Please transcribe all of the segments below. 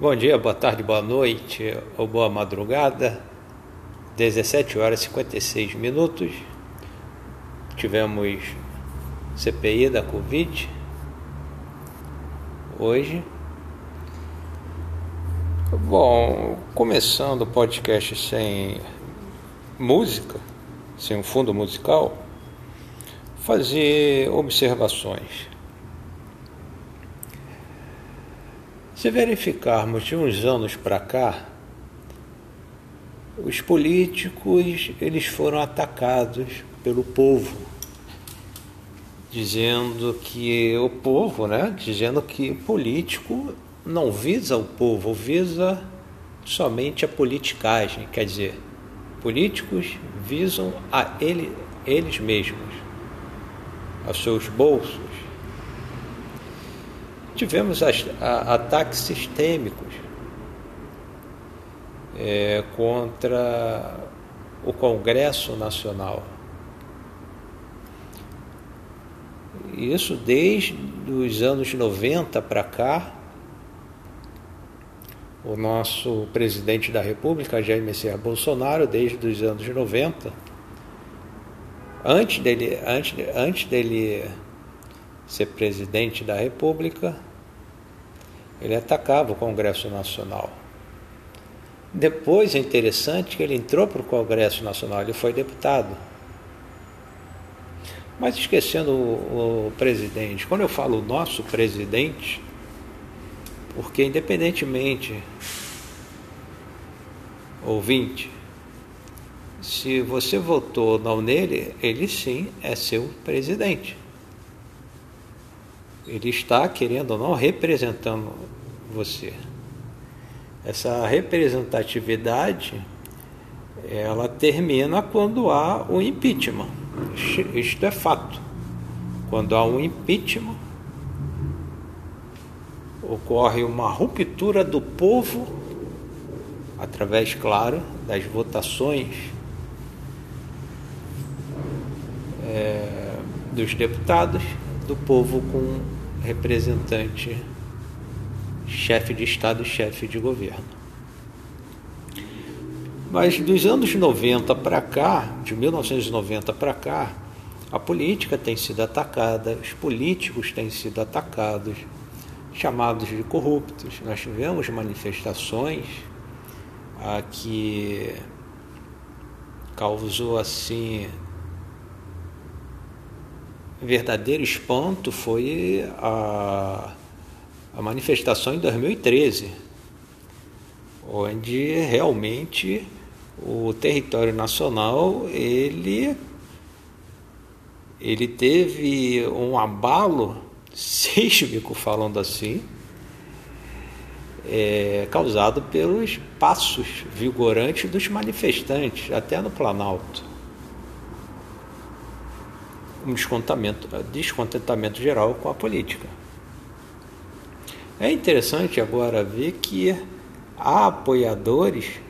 Bom dia, boa tarde, boa noite ou boa madrugada. 17 horas e 56 minutos. Tivemos CPI da Covid hoje. Bom, começando o podcast sem música, sem um fundo musical, fazer observações. Se verificarmos de uns anos para cá, os políticos eles foram atacados pelo povo, dizendo que o povo, né, dizendo que político não visa o povo, visa somente a politicagem, quer dizer, políticos visam a ele, eles mesmos, aos seus bolsos, tivemos as, a, ataques sistêmicos é, contra o Congresso Nacional. Isso desde os anos 90 para cá, o nosso presidente da República, Jair Messias Bolsonaro, desde os anos 90, antes dele, antes, antes dele ser presidente da República, ele atacava o Congresso Nacional. Depois é interessante que ele entrou para o Congresso Nacional, ele foi deputado. Mas esquecendo o, o presidente, quando eu falo nosso presidente, porque independentemente, ouvinte, se você votou ou não nele, ele sim é seu presidente. Ele está, querendo ou não, representando você. Essa representatividade ela termina quando há o impeachment. Isto é fato. Quando há um impeachment, ocorre uma ruptura do povo, através, claro, das votações é, dos deputados, do povo com representante, chefe de Estado e chefe de governo. Mas dos anos 90 para cá, de 1990 para cá, a política tem sido atacada, os políticos têm sido atacados, chamados de corruptos. Nós tivemos manifestações a que causou assim verdadeiro espanto foi a, a manifestação em 2013, onde realmente o território nacional ele ele teve um abalo sísmico, falando assim, é, causado pelos passos vigorantes dos manifestantes, até no Planalto um descontentamento, descontentamento geral com a política. É interessante agora ver que há apoiadores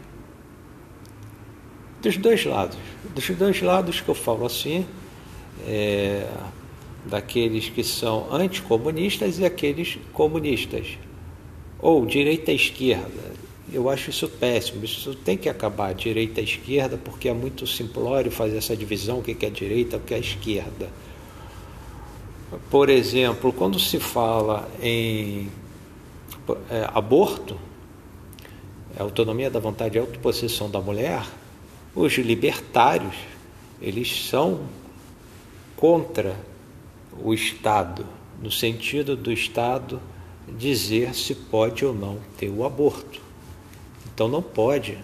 dos dois lados. Dos dois lados que eu falo assim, é, daqueles que são anticomunistas e aqueles comunistas, ou direita e esquerda. Eu acho isso péssimo. Isso tem que acabar, direita e esquerda, porque é muito simplório fazer essa divisão: o que é direita, o que é esquerda. Por exemplo, quando se fala em é, aborto, é autonomia da vontade e autopossessão da mulher, os libertários, eles são contra o Estado, no sentido do Estado dizer se pode ou não ter o aborto. Então não pode,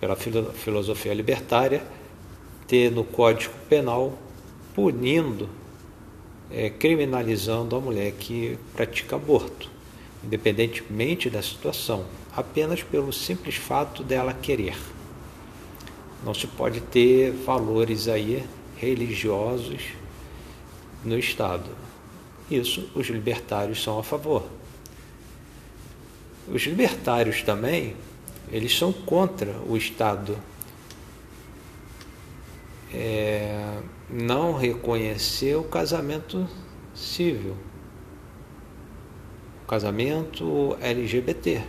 pela filosofia libertária, ter no Código Penal punindo, é, criminalizando a mulher que pratica aborto, independentemente da situação, apenas pelo simples fato dela querer. Não se pode ter valores aí religiosos no Estado. Isso os libertários são a favor. Os libertários também eles são contra o Estado. É, não reconhecer o casamento civil, o casamento LGBT.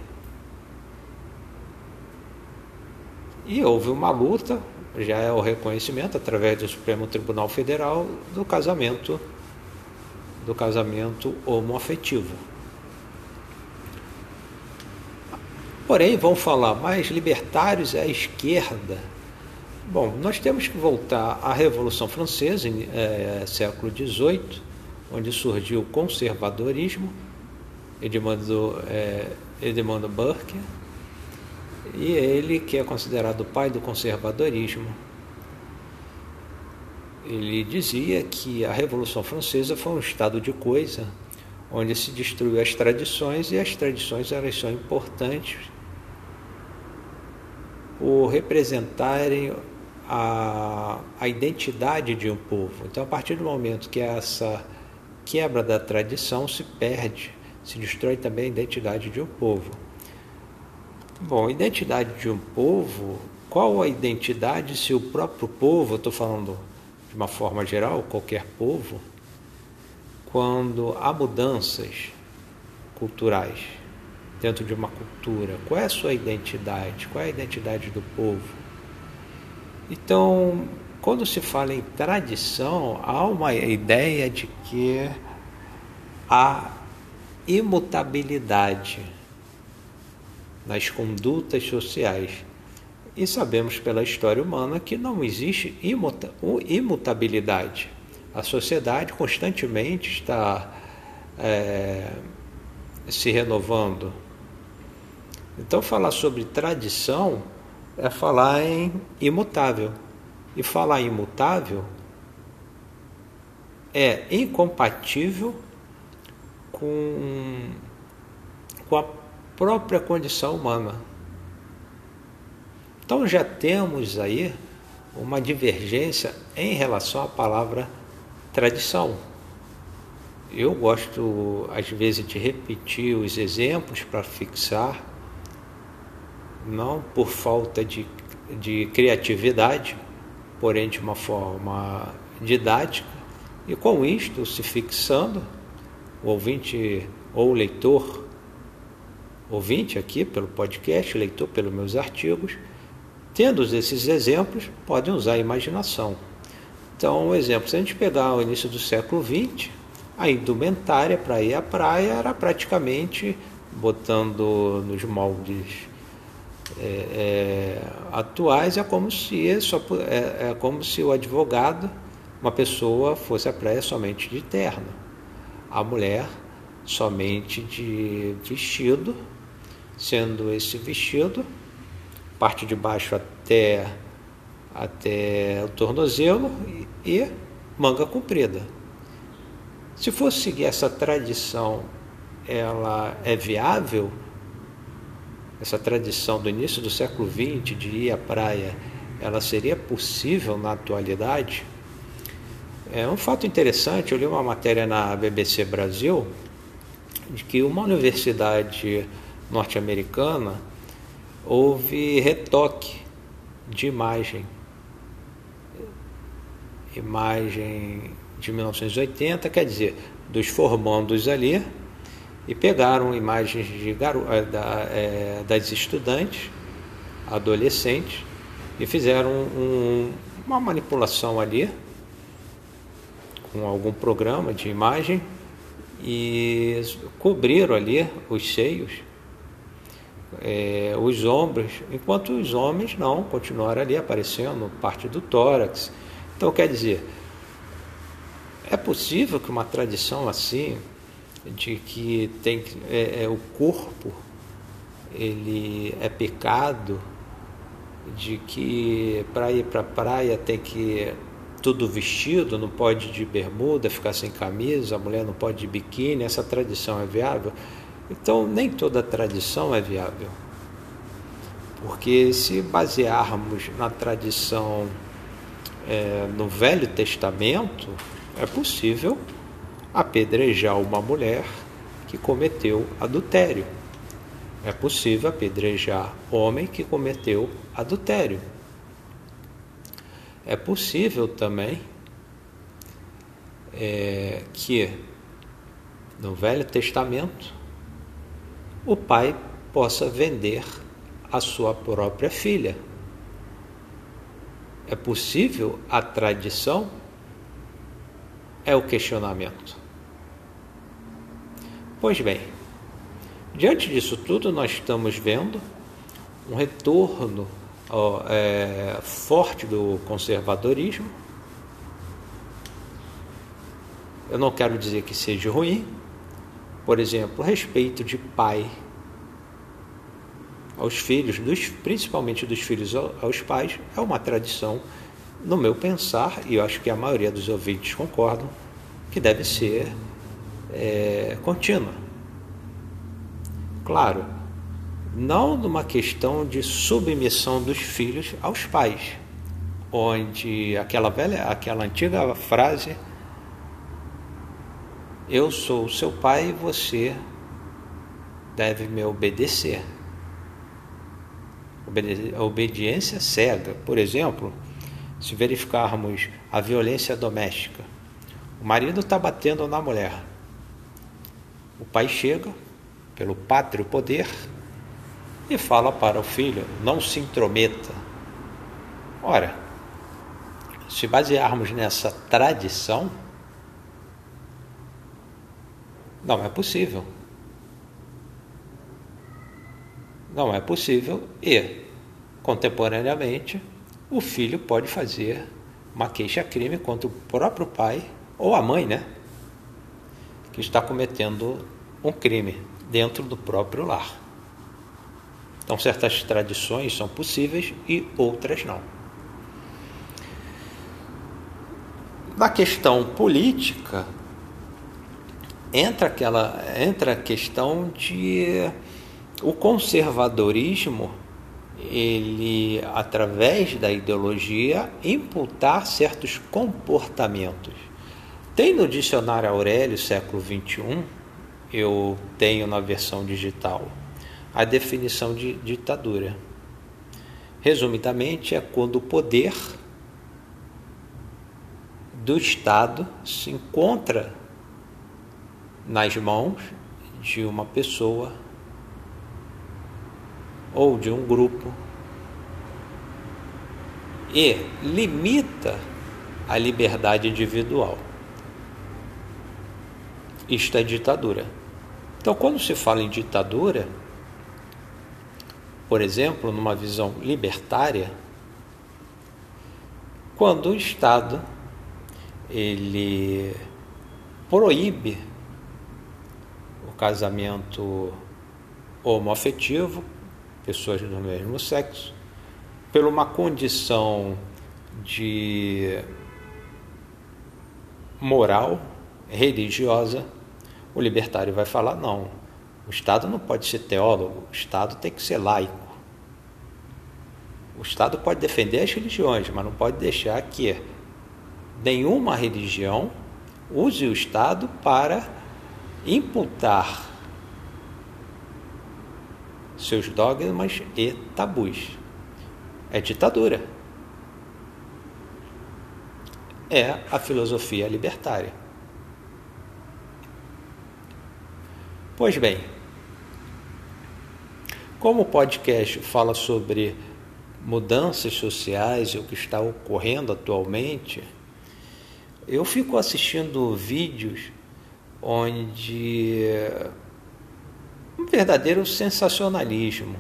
E houve uma luta, já é o reconhecimento através do Supremo Tribunal Federal do casamento do casamento homoafetivo. Porém, vão falar mais libertários é a esquerda. Bom, nós temos que voltar à Revolução Francesa, é, século XVIII, onde surgiu o conservadorismo, Edmond, é, Edmond Burke, e ele que é considerado o pai do conservadorismo. Ele dizia que a Revolução Francesa foi um estado de coisa onde se destruiu as tradições e as tradições elas são importantes por representarem a, a identidade de um povo. Então, a partir do momento que essa quebra da tradição se perde, se destrói também a identidade de um povo. Bom, identidade de um povo, qual a identidade se o próprio povo, estou falando de uma forma geral, qualquer povo, quando há mudanças culturais dentro de uma cultura, qual é a sua identidade, qual é a identidade do povo. Então, quando se fala em tradição, há uma ideia de que há imutabilidade nas condutas sociais. E sabemos pela história humana que não existe imuta imutabilidade. A sociedade constantemente está é, se renovando. Então, falar sobre tradição é falar em imutável. E falar imutável é incompatível com, com a própria condição humana. Então já temos aí uma divergência em relação à palavra tradição. Eu gosto, às vezes, de repetir os exemplos para fixar, não por falta de, de criatividade, porém de uma forma didática, e com isto se fixando, o ouvinte ou o leitor ouvinte aqui pelo podcast, leitor pelos meus artigos, tendo esses exemplos, podem usar a imaginação. Então, um exemplo, se a gente pegar o início do século XX, a indumentária para ir à praia era praticamente botando nos moldes é, é, atuais, é como se só, é, é como se o advogado, uma pessoa, fosse à praia somente de terno, a mulher somente de vestido sendo esse vestido, parte de baixo até, até o tornozelo e, e manga comprida. Se for seguir essa tradição, ela é viável? Essa tradição do início do século XX de ir à praia, ela seria possível na atualidade? É um fato interessante, eu li uma matéria na BBC Brasil de que uma universidade norte-americana, houve retoque de imagem. Imagem de 1980, quer dizer, dos formandos ali, e pegaram imagens de garo eh, da, é, das estudantes, adolescentes, e fizeram um, uma manipulação ali, com algum programa de imagem, e cobriram ali os seios é, os ombros, enquanto os homens não, continuaram ali aparecendo parte do tórax. Então, quer dizer, é possível que uma tradição assim, de que tem é, é, o corpo ele é pecado, de que para ir para a praia tem que tudo vestido, não pode de bermuda, ficar sem camisa, a mulher não pode de biquíni, essa tradição é viável? Então, nem toda tradição é viável. Porque se basearmos na tradição é, no Velho Testamento, é possível apedrejar uma mulher que cometeu adultério. É possível apedrejar homem que cometeu adultério. É possível também é, que no Velho Testamento o pai possa vender a sua própria filha. é possível a tradição? É o questionamento. Pois bem, diante disso tudo, nós estamos vendo um retorno ó, é, forte do conservadorismo. Eu não quero dizer que seja ruim, por exemplo, respeito de pai aos filhos, dos, principalmente dos filhos aos pais, é uma tradição, no meu pensar, e eu acho que a maioria dos ouvintes concordam, que deve ser é, contínua. Claro, não numa questão de submissão dos filhos aos pais, onde aquela velha, aquela antiga frase eu sou seu pai e você deve me obedecer. Obediência cega. Por exemplo, se verificarmos a violência doméstica, o marido está batendo na mulher. O pai chega, pelo pátrio poder, e fala para o filho: não se intrometa. Ora, se basearmos nessa tradição, não é possível. Não é possível e, contemporaneamente, o filho pode fazer uma queixa-crime contra o próprio pai ou a mãe, né? Que está cometendo um crime dentro do próprio lar. Então, certas tradições são possíveis e outras não. Na questão política, entra aquela entra a questão de o conservadorismo ele através da ideologia imputar certos comportamentos. Tem no dicionário Aurélio século 21, eu tenho na versão digital a definição de ditadura. Resumidamente, é quando o poder do Estado se encontra nas mãos de uma pessoa ou de um grupo e limita a liberdade individual. Isto é ditadura. Então, quando se fala em ditadura, por exemplo, numa visão libertária, quando o Estado ele proíbe o casamento homoafetivo, pessoas do mesmo sexo, por uma condição de moral, religiosa, o libertário vai falar não. O Estado não pode ser teólogo, o Estado tem que ser laico. O Estado pode defender as religiões, mas não pode deixar que nenhuma religião use o Estado para imputar seus dogmas e tabus. É ditadura. É a filosofia libertária. Pois bem, como o podcast fala sobre mudanças sociais e o que está ocorrendo atualmente, eu fico assistindo vídeos onde um verdadeiro sensacionalismo.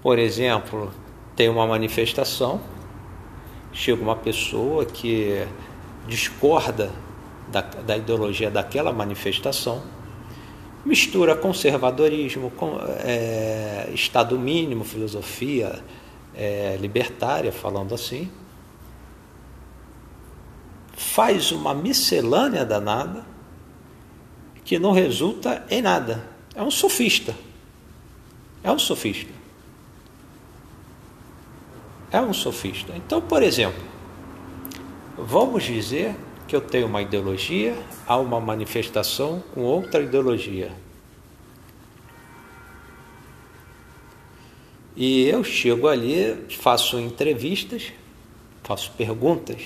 Por exemplo, tem uma manifestação, chega uma pessoa que discorda da, da ideologia daquela manifestação mistura conservadorismo, com, é, Estado mínimo, filosofia é, libertária, falando assim, faz uma miscelânea danada que não resulta em nada. É um sofista. É um sofista. É um sofista. Então, por exemplo, vamos dizer que eu tenho uma ideologia, há uma manifestação com outra ideologia. E eu chego ali, faço entrevistas, faço perguntas.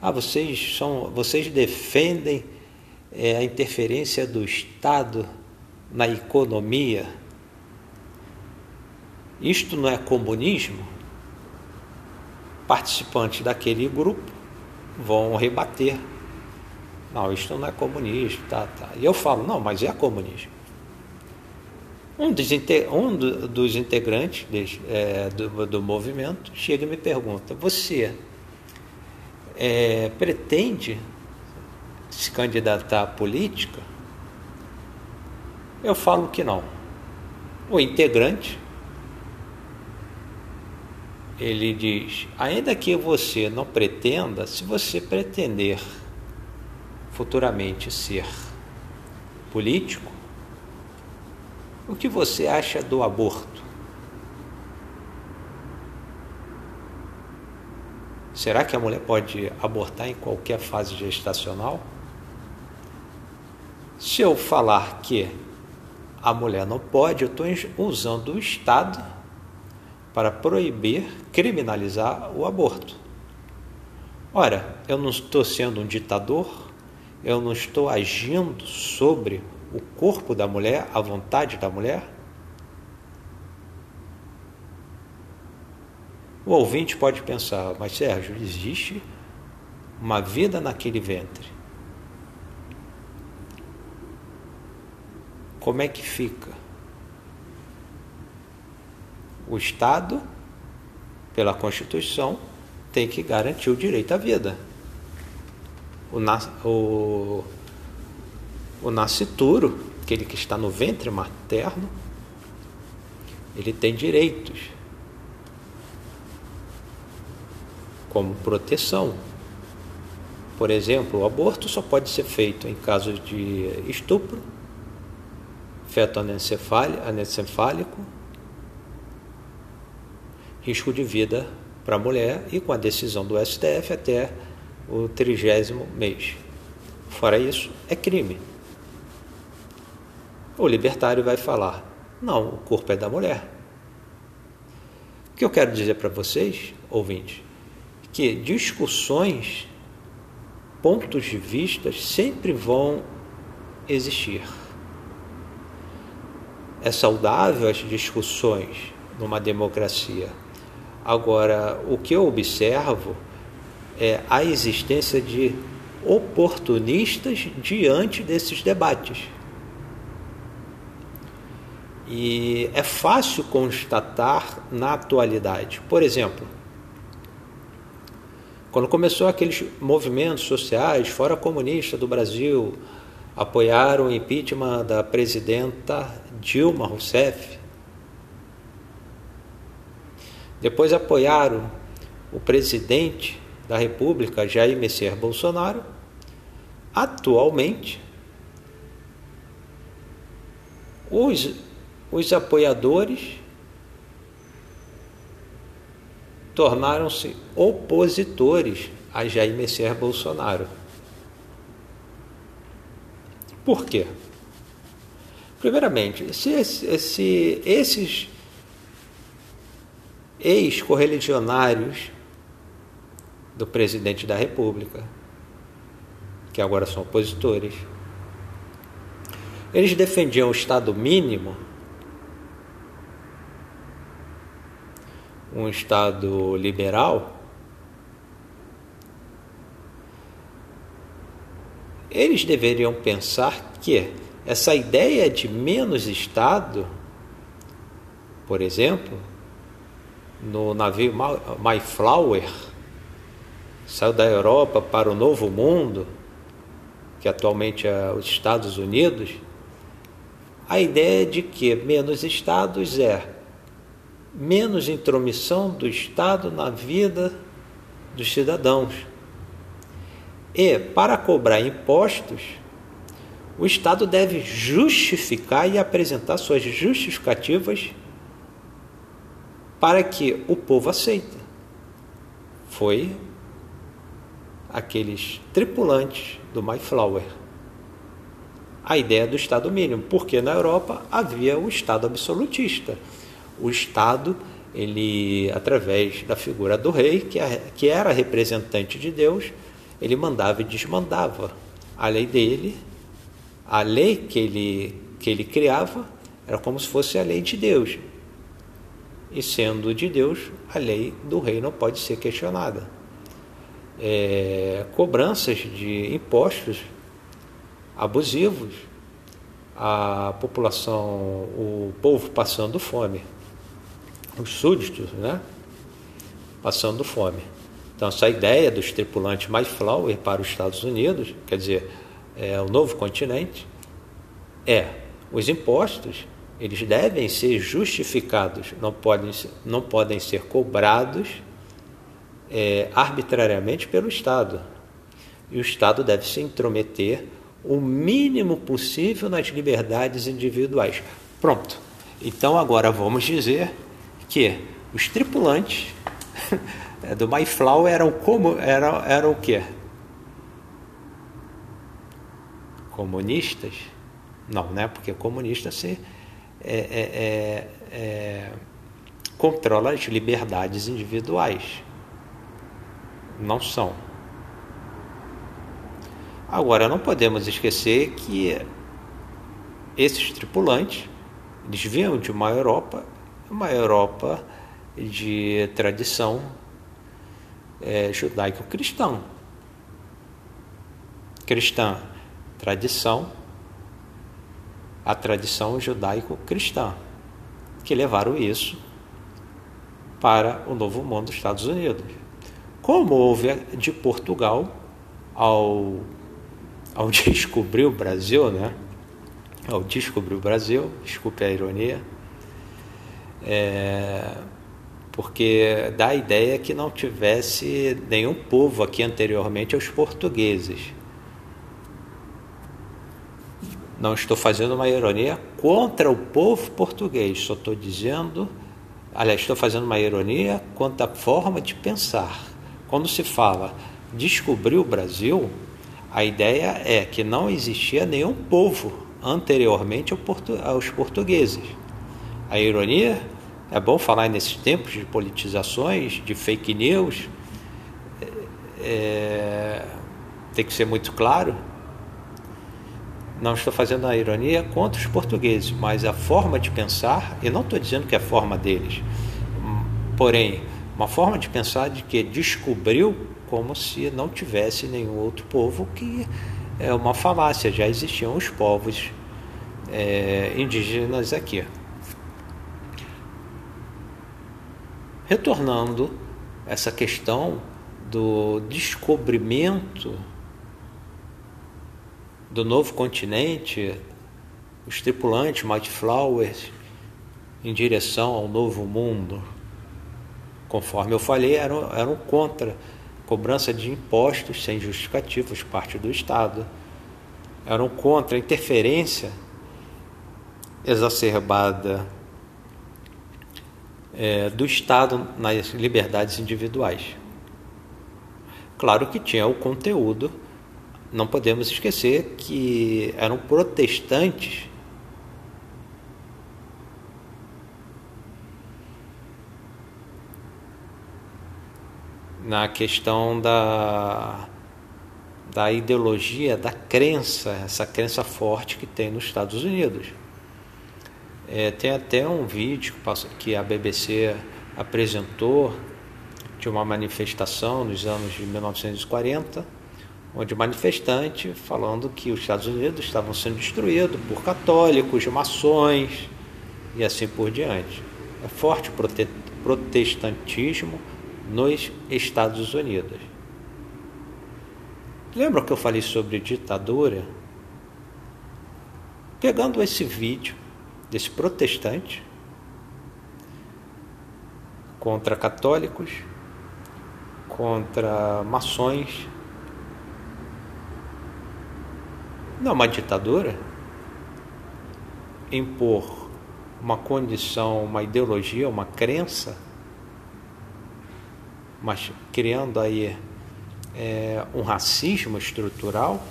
Ah, vocês são, vocês defendem é, a interferência do Estado na economia? Isto não é comunismo? participantes daquele grupo vão rebater. Não, isto não é comunista, tá, tá. E eu falo, não, mas é comunismo. Um dos, um dos integrantes é, do, do, movimento chega e me pergunta: Você é, pretende se candidatar à política? Eu falo que não. O integrante ele diz: ainda que você não pretenda, se você pretender futuramente ser político, o que você acha do aborto? Será que a mulher pode abortar em qualquer fase gestacional? Se eu falar que a mulher não pode, eu estou usando o Estado para proibir, criminalizar o aborto. Ora, eu não estou sendo um ditador, eu não estou agindo sobre o corpo da mulher, a vontade da mulher? O ouvinte pode pensar, mas Sérgio, existe uma vida naquele ventre. Como é que fica? O Estado, pela Constituição, tem que garantir o direito à vida. O, o, o nascituro, aquele que está no ventre materno, ele tem direitos como proteção. Por exemplo, o aborto só pode ser feito em casos de estupro, feto anencefálico, risco de vida para a mulher e com a decisão do STF até o trigésimo mês. Fora isso, é crime. O libertário vai falar: não, o corpo é da mulher. O que eu quero dizer para vocês, ouvintes, que discussões, pontos de vista sempre vão existir. É saudável as discussões numa democracia. Agora, o que eu observo é a existência de oportunistas diante desses debates. E é fácil constatar na atualidade. Por exemplo, quando começou aqueles movimentos sociais, fora comunista do Brasil, apoiaram o impeachment da presidenta Dilma Rousseff. Depois apoiaram o presidente da República, Jair Messias Bolsonaro. Atualmente, os os apoiadores tornaram-se opositores a Jair Messias Bolsonaro. Por quê? Primeiramente, se, se esses ex-correligionários do presidente da República, que agora são opositores, eles defendiam o Estado mínimo um Estado liberal, eles deveriam pensar que essa ideia de menos Estado, por exemplo, no navio Mayflower, saiu da Europa para o Novo Mundo, que atualmente é os Estados Unidos, a ideia de que menos Estados é menos intromissão do Estado na vida dos cidadãos. E, para cobrar impostos, o Estado deve justificar e apresentar suas justificativas para que o povo aceite. Foi aqueles tripulantes do Mayflower. A ideia do Estado mínimo, porque na Europa havia o Estado absolutista o Estado, ele através da figura do rei, que, é, que era representante de Deus, ele mandava e desmandava. A lei dele, a lei que ele, que ele criava, era como se fosse a lei de Deus. E sendo de Deus, a lei do rei não pode ser questionada. É, cobranças de impostos abusivos, a população, o povo passando fome, os súditos, né? Passando fome. Então, essa ideia dos tripulantes Mayflower para os Estados Unidos, quer dizer, é, o novo continente, é os impostos eles devem ser justificados, não podem, não podem ser cobrados é, arbitrariamente pelo Estado. E o Estado deve se intrometer o mínimo possível nas liberdades individuais. Pronto. Então agora vamos dizer que os tripulantes do Mayflower eram como eram, eram o quê? Comunistas? Não, né? Porque comunista se é, é, é, é, controla as liberdades individuais. Não são. Agora, não podemos esquecer que esses tripulantes eles vinham de uma Europa, uma Europa de tradição é, judaico-cristã. Cristã, tradição a tradição judaico-cristã, que levaram isso para o Novo Mundo dos Estados Unidos. Como houve de Portugal ao, ao descobrir o Brasil, né? Ao descobrir o Brasil, desculpe a ironia, é, porque dá a ideia que não tivesse nenhum povo aqui anteriormente aos portugueses. Não estou fazendo uma ironia contra o povo português, só estou dizendo, aliás, estou fazendo uma ironia quanto à forma de pensar. Quando se fala descobrir o Brasil, a ideia é que não existia nenhum povo anteriormente aos portugueses. A ironia é bom falar nesses tempos de politizações, de fake news, é, tem que ser muito claro não estou fazendo a ironia contra os portugueses, mas a forma de pensar, e não estou dizendo que é a forma deles, porém, uma forma de pensar de que descobriu como se não tivesse nenhum outro povo, que é uma falácia, já existiam os povos é, indígenas aqui. Retornando essa questão do descobrimento do novo continente, os tripulantes Mighty Flowers em direção ao novo mundo. Conforme eu falei, eram, eram contra cobrança de impostos sem justificativos parte do Estado. Eram contra a interferência exacerbada é, do Estado nas liberdades individuais. Claro que tinha o conteúdo não podemos esquecer que eram protestantes na questão da, da ideologia, da crença, essa crença forte que tem nos Estados Unidos. É, tem até um vídeo que a BBC apresentou de uma manifestação nos anos de 1940 onde manifestante falando que os Estados Unidos estavam sendo destruídos por católicos, maçons e assim por diante. É forte protestantismo nos Estados Unidos. Lembra que eu falei sobre ditadura? Pegando esse vídeo desse protestante contra católicos, contra maçons, Não, uma ditadura? Impor uma condição, uma ideologia, uma crença, mas criando aí é, um racismo estrutural,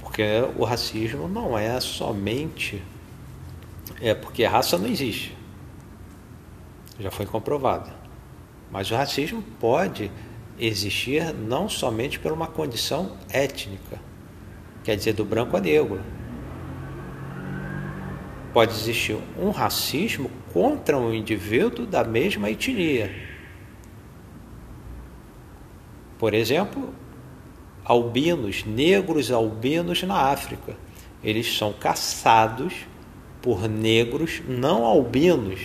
porque o racismo não é somente é porque a raça não existe, já foi comprovado, mas o racismo pode existir não somente por uma condição étnica, quer dizer, do branco a negro. pode existir um racismo contra um indivíduo da mesma etnia. Por exemplo, albinos, negros albinos na África. Eles são caçados por negros não albinos.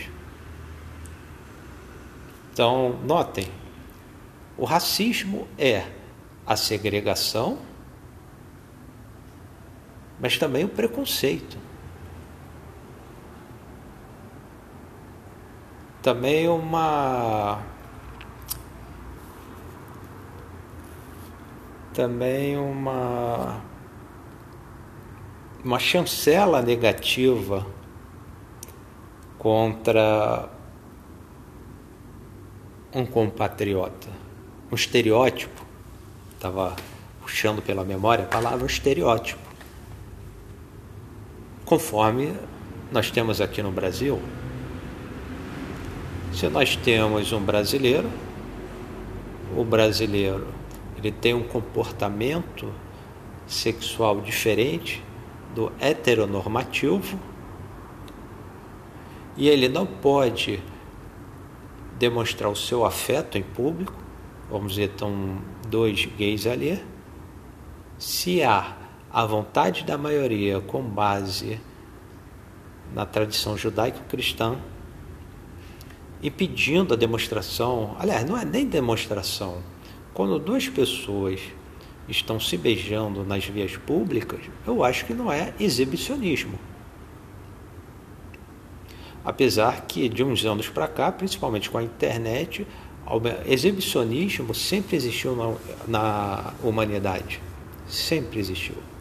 Então, notem, o racismo é a segregação, mas também o preconceito. Também uma também uma uma chancela negativa contra um compatriota, um estereótipo. Estava puxando pela memória a palavra estereótipo. Conforme nós temos aqui no Brasil, se nós temos um brasileiro, o brasileiro ele tem um comportamento sexual diferente do heteronormativo e ele não pode demonstrar o seu afeto em público, vamos dizer, estão dois gays ali, se há a vontade da maioria com base na tradição judaico-cristã e pedindo a demonstração, aliás, não é nem demonstração, quando duas pessoas estão se beijando nas vias públicas, eu acho que não é exibicionismo. Apesar que de uns anos para cá, principalmente com a internet, exibicionismo sempre existiu na, na humanidade. Sempre existiu.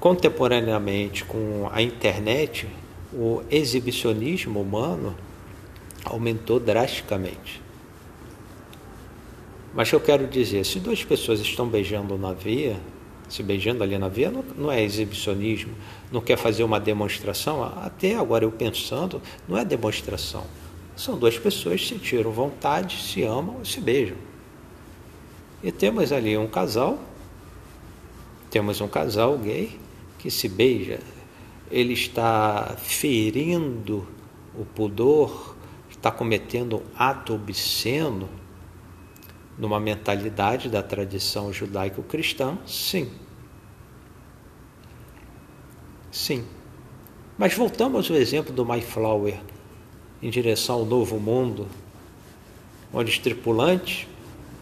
Contemporaneamente com a internet, o exibicionismo humano aumentou drasticamente. Mas eu quero dizer, se duas pessoas estão beijando na via, se beijando ali na via, não, não, é exibicionismo, não quer fazer uma demonstração, até agora eu pensando, não é demonstração. São duas pessoas que sentiram vontade, se amam e se beijam. E temos ali um casal, temos um casal gay que se beija, ele está ferindo o pudor, está cometendo um ato obsceno numa mentalidade da tradição judaico-cristã, sim. Sim. Mas voltamos ao exemplo do Mayflower em direção ao novo mundo, onde os tripulantes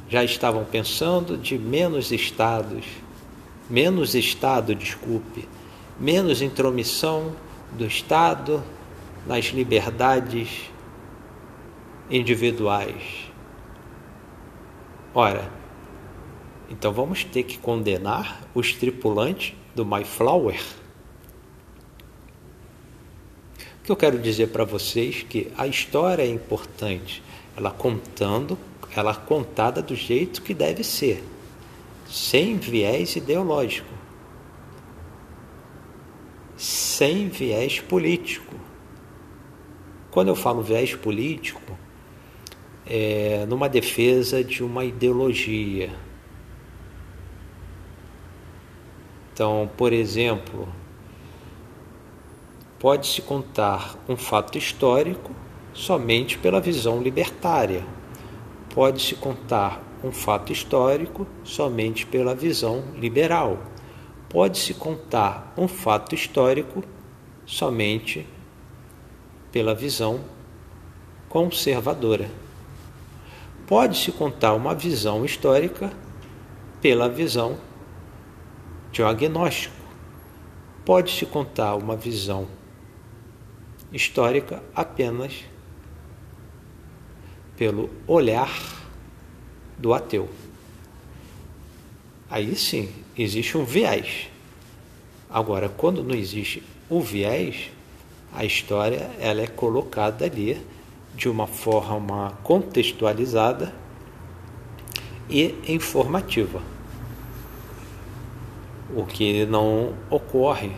já estavam pensando de menos estados, menos Estado, desculpe, menos intromissão do Estado nas liberdades individuais Ora, então vamos ter que condenar os tripulantes do Mayflower? O que eu quero dizer para vocês é que a história é importante, ela contando, ela contada do jeito que deve ser, sem viés ideológico, sem viés político. Quando eu falo viés político, é, numa defesa de uma ideologia. Então, por exemplo, pode-se contar um fato histórico somente pela visão libertária. Pode-se contar um fato histórico somente pela visão liberal. Pode-se contar um fato histórico somente pela visão conservadora pode-se contar uma visão histórica pela visão de agnóstico. Pode-se contar uma visão histórica apenas pelo olhar do ateu. Aí sim, existe um viés. Agora, quando não existe o viés, a história ela é colocada ali de uma forma contextualizada e informativa. O que não ocorre,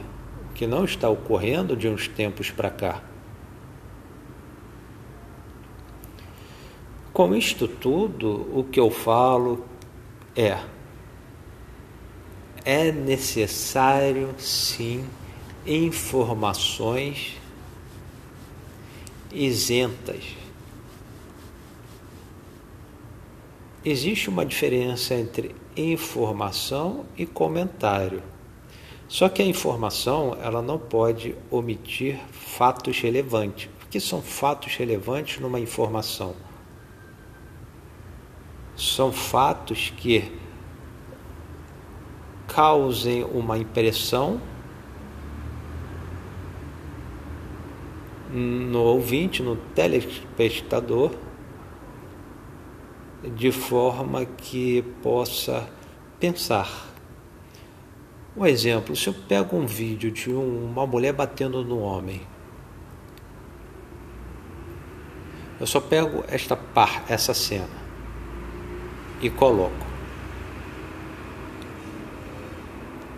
o que não está ocorrendo de uns tempos para cá. Com isto tudo, o que eu falo é: é necessário sim informações isentas. Existe uma diferença entre informação e comentário. Só que a informação ela não pode omitir fatos relevantes. O que são fatos relevantes numa informação? São fatos que causem uma impressão no ouvinte, no telespectador, de forma que possa pensar. Um exemplo, se eu pego um vídeo de uma mulher batendo no homem, eu só pego esta par, essa cena e coloco.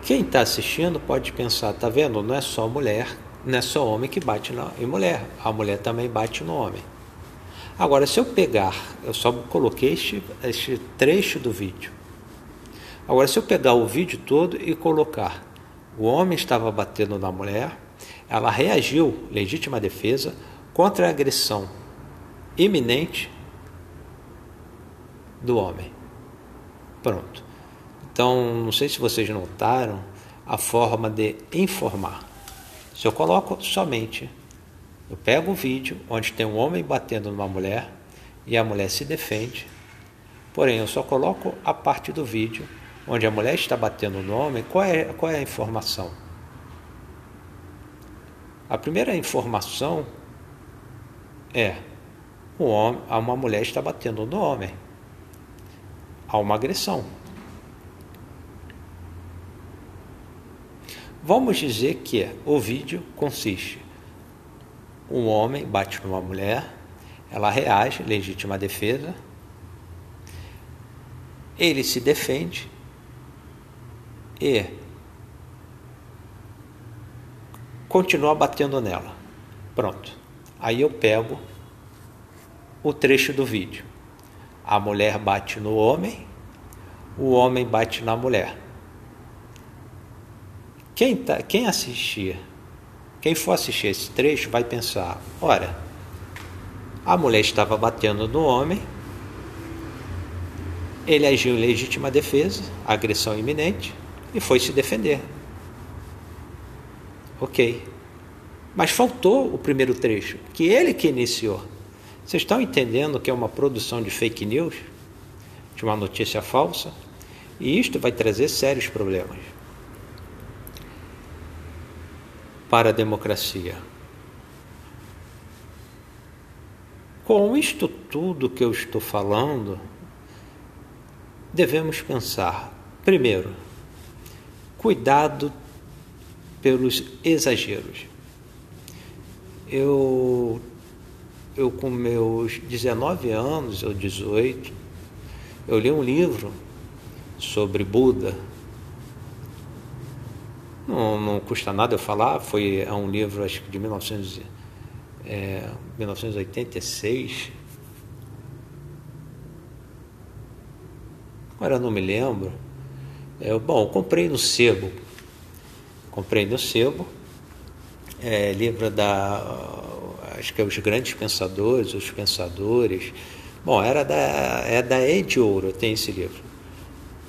Quem está assistindo pode pensar, tá vendo? Não é só mulher, não é só homem que bate na, em mulher, a mulher também bate no homem. Agora, se eu pegar, eu só coloquei este, este trecho do vídeo. Agora, se eu pegar o vídeo todo e colocar, o homem estava batendo na mulher, ela reagiu, legítima defesa, contra a agressão iminente do homem. Pronto. Então, não sei se vocês notaram a forma de informar. Se eu coloco somente, eu pego o vídeo onde tem um homem batendo numa mulher e a mulher se defende, porém eu só coloco a parte do vídeo onde a mulher está batendo no homem, qual é, qual é a informação? A primeira informação é o homem, uma mulher está batendo no homem. Há uma agressão. Vamos dizer que o vídeo consiste: um homem bate numa mulher, ela reage, legítima defesa, ele se defende e continua batendo nela. Pronto. Aí eu pego o trecho do vídeo. A mulher bate no homem, o homem bate na mulher. Quem, tá, quem assistir, quem for assistir esse trecho vai pensar: ora, a mulher estava batendo no homem, ele agiu em legítima defesa, agressão iminente, e foi se defender. Ok. Mas faltou o primeiro trecho, que ele que iniciou. Vocês estão entendendo que é uma produção de fake news? De uma notícia falsa? E isto vai trazer sérios problemas. para a democracia. Com isto tudo que eu estou falando, devemos pensar, primeiro, cuidado pelos exageros. Eu, eu com meus 19 anos ou 18, eu li um livro sobre Buda, não, não custa nada eu falar, foi é um livro acho que de 1900, é, 1986. Agora não me lembro. É, bom, comprei no sebo. Comprei no sebo. É, livro da. Acho que Os Grandes Pensadores, Os Pensadores. Bom, era da, é da Ed Ouro, tem esse livro.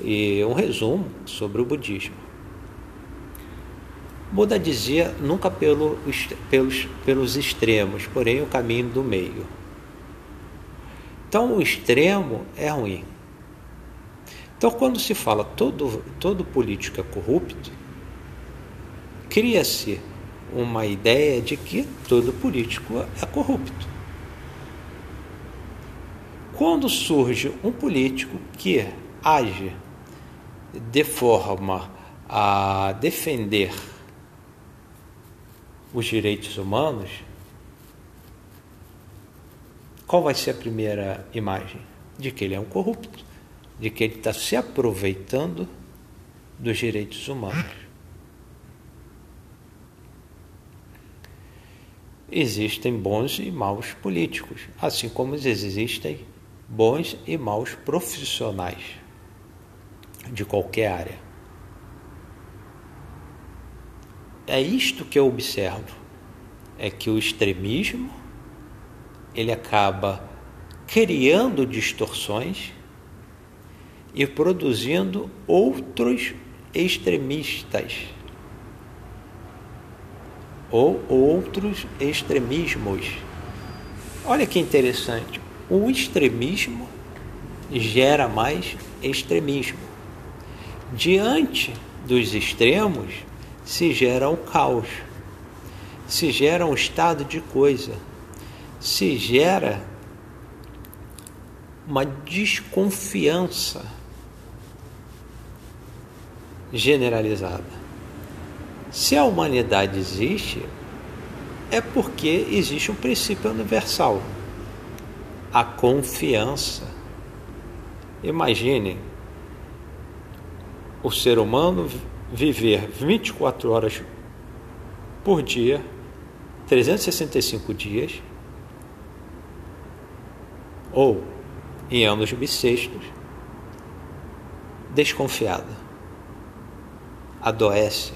E um resumo sobre o budismo. Buda dizia nunca pelo, pelos, pelos extremos, porém o caminho do meio. Então o extremo é ruim. Então quando se fala todo, todo político é corrupto, cria-se uma ideia de que todo político é corrupto. Quando surge um político que age de forma a defender os direitos humanos, qual vai ser a primeira imagem? De que ele é um corrupto, de que ele está se aproveitando dos direitos humanos. Existem bons e maus políticos, assim como existem bons e maus profissionais de qualquer área. é isto que eu observo, é que o extremismo ele acaba criando distorções e produzindo outros extremistas ou outros extremismos. Olha que interessante. O extremismo gera mais extremismo. Diante dos extremos se gera um caos, se gera um estado de coisa, se gera uma desconfiança generalizada. Se a humanidade existe, é porque existe um princípio universal, a confiança. Imagine o ser humano viver 24 horas por dia, 365 dias, ou em anos bissextos, desconfiada, adoece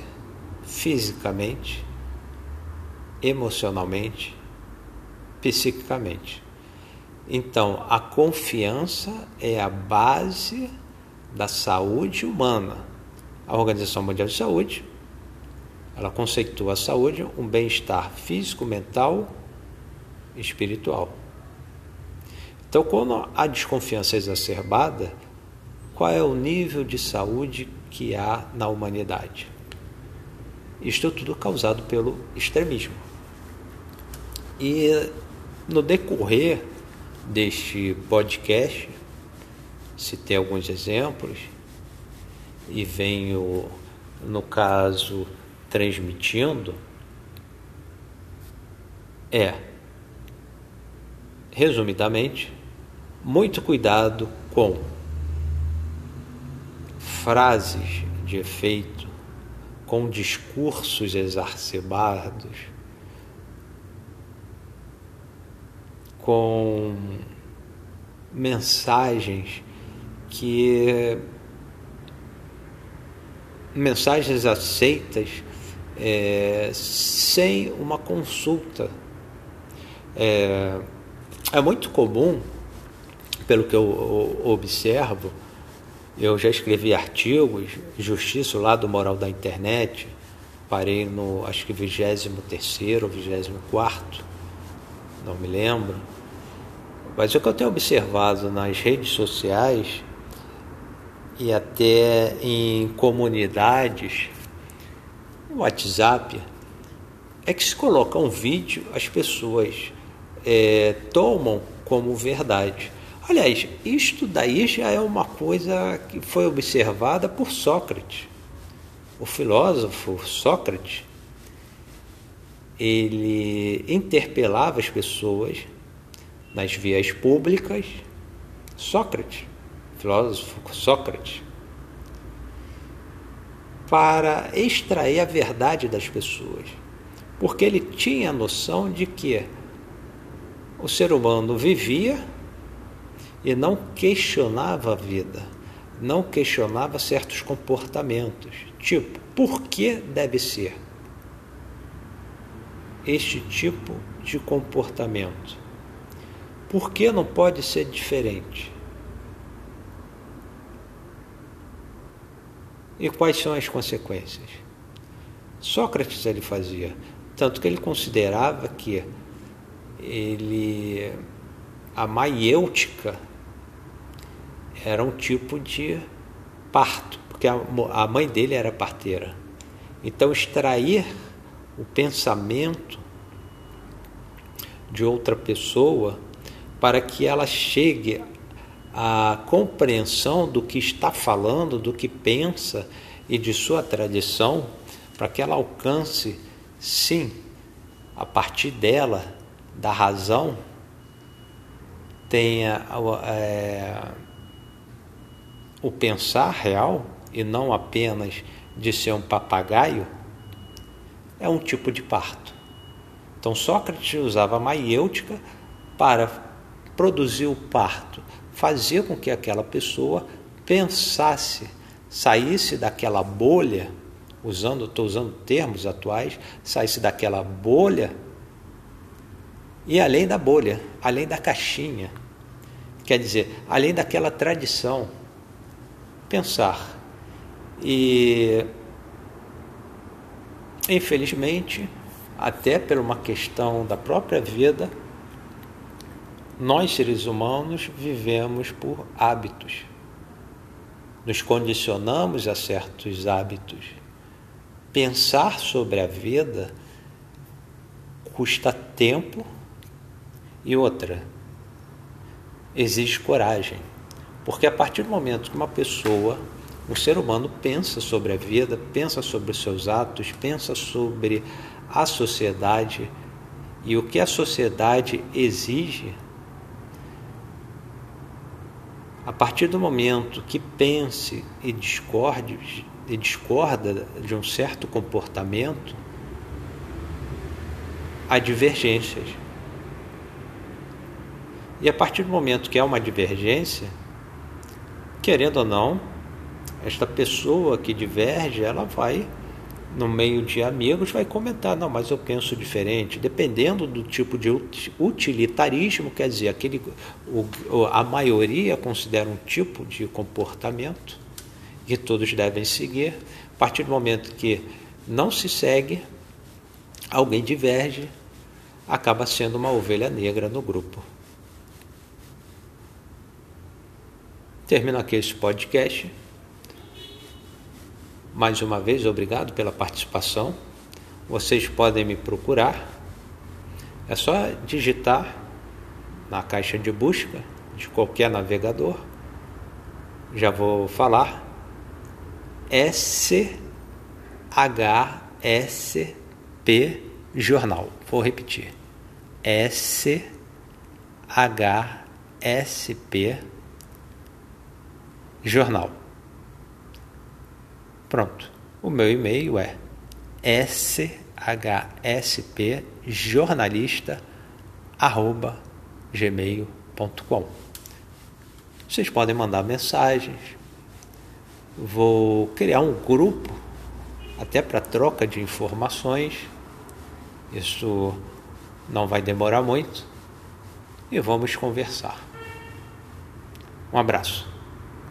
fisicamente, emocionalmente, psiquicamente. Então, a confiança é a base da saúde humana. A Organização Mundial de Saúde, ela conceitua a saúde um bem-estar físico, mental e espiritual. Então, quando a desconfiança é exacerbada, qual é o nível de saúde que há na humanidade? Isto tudo causado pelo extremismo. E no decorrer deste podcast, citei alguns exemplos e venho, no caso, transmitindo, é, resumidamente, muito cuidado com frases de efeito com discursos exacerbados, com mensagens que mensagens aceitas é, sem uma consulta. É, é muito comum, pelo que eu observo, eu já escrevi artigos, justiça, lá do moral da internet, parei no acho que 23 ou 24, não me lembro. Mas o que eu tenho observado nas redes sociais e até em comunidades, no WhatsApp, é que se coloca um vídeo, as pessoas é, tomam como verdade. Aliás, isto daí já é uma coisa que foi observada por Sócrates. O filósofo Sócrates, ele interpelava as pessoas nas vias públicas. Sócrates, filósofo Sócrates, para extrair a verdade das pessoas, porque ele tinha a noção de que o ser humano vivia e não questionava a vida, não questionava certos comportamentos, tipo, por que deve ser este tipo de comportamento? Por que não pode ser diferente? E quais são as consequências? Sócrates ele fazia, tanto que ele considerava que ele a maiêutica era um tipo de parto, porque a mãe dele era parteira. Então, extrair o pensamento de outra pessoa para que ela chegue à compreensão do que está falando, do que pensa e de sua tradição, para que ela alcance, sim, a partir dela, da razão, tenha é, o pensar real e não apenas de ser um papagaio, é um tipo de parto. Então Sócrates usava a maiêutica para produzir o parto, fazer com que aquela pessoa pensasse, saísse daquela bolha usando, estou usando termos atuais, sai-se daquela bolha e além da bolha, além da caixinha, quer dizer, além daquela tradição, pensar. E infelizmente, até por uma questão da própria vida, nós seres humanos vivemos por hábitos. Nos condicionamos a certos hábitos. Pensar sobre a vida custa tempo e outra, exige coragem. Porque a partir do momento que uma pessoa, um ser humano, pensa sobre a vida, pensa sobre os seus atos, pensa sobre a sociedade e o que a sociedade exige, a partir do momento que pense e discorde e discorda de um certo comportamento, há divergências. E a partir do momento que há uma divergência, querendo ou não, esta pessoa que diverge, ela vai no meio de amigos vai comentar, não, mas eu penso diferente, dependendo do tipo de utilitarismo, quer dizer, aquele, o, a maioria considera um tipo de comportamento que todos devem seguir. A partir do momento que não se segue, alguém diverge, acaba sendo uma ovelha negra no grupo. Termino aqui este podcast. Mais uma vez, obrigado pela participação. Vocês podem me procurar. É só digitar na caixa de busca de qualquer navegador. Já vou falar. SHSP Jornal. Vou repetir. SHSP Jornal. Pronto. O meu e-mail é shspjornalista@gmail.com. Vocês podem mandar mensagens. Vou criar um grupo até para troca de informações. Isso não vai demorar muito e vamos conversar. Um abraço.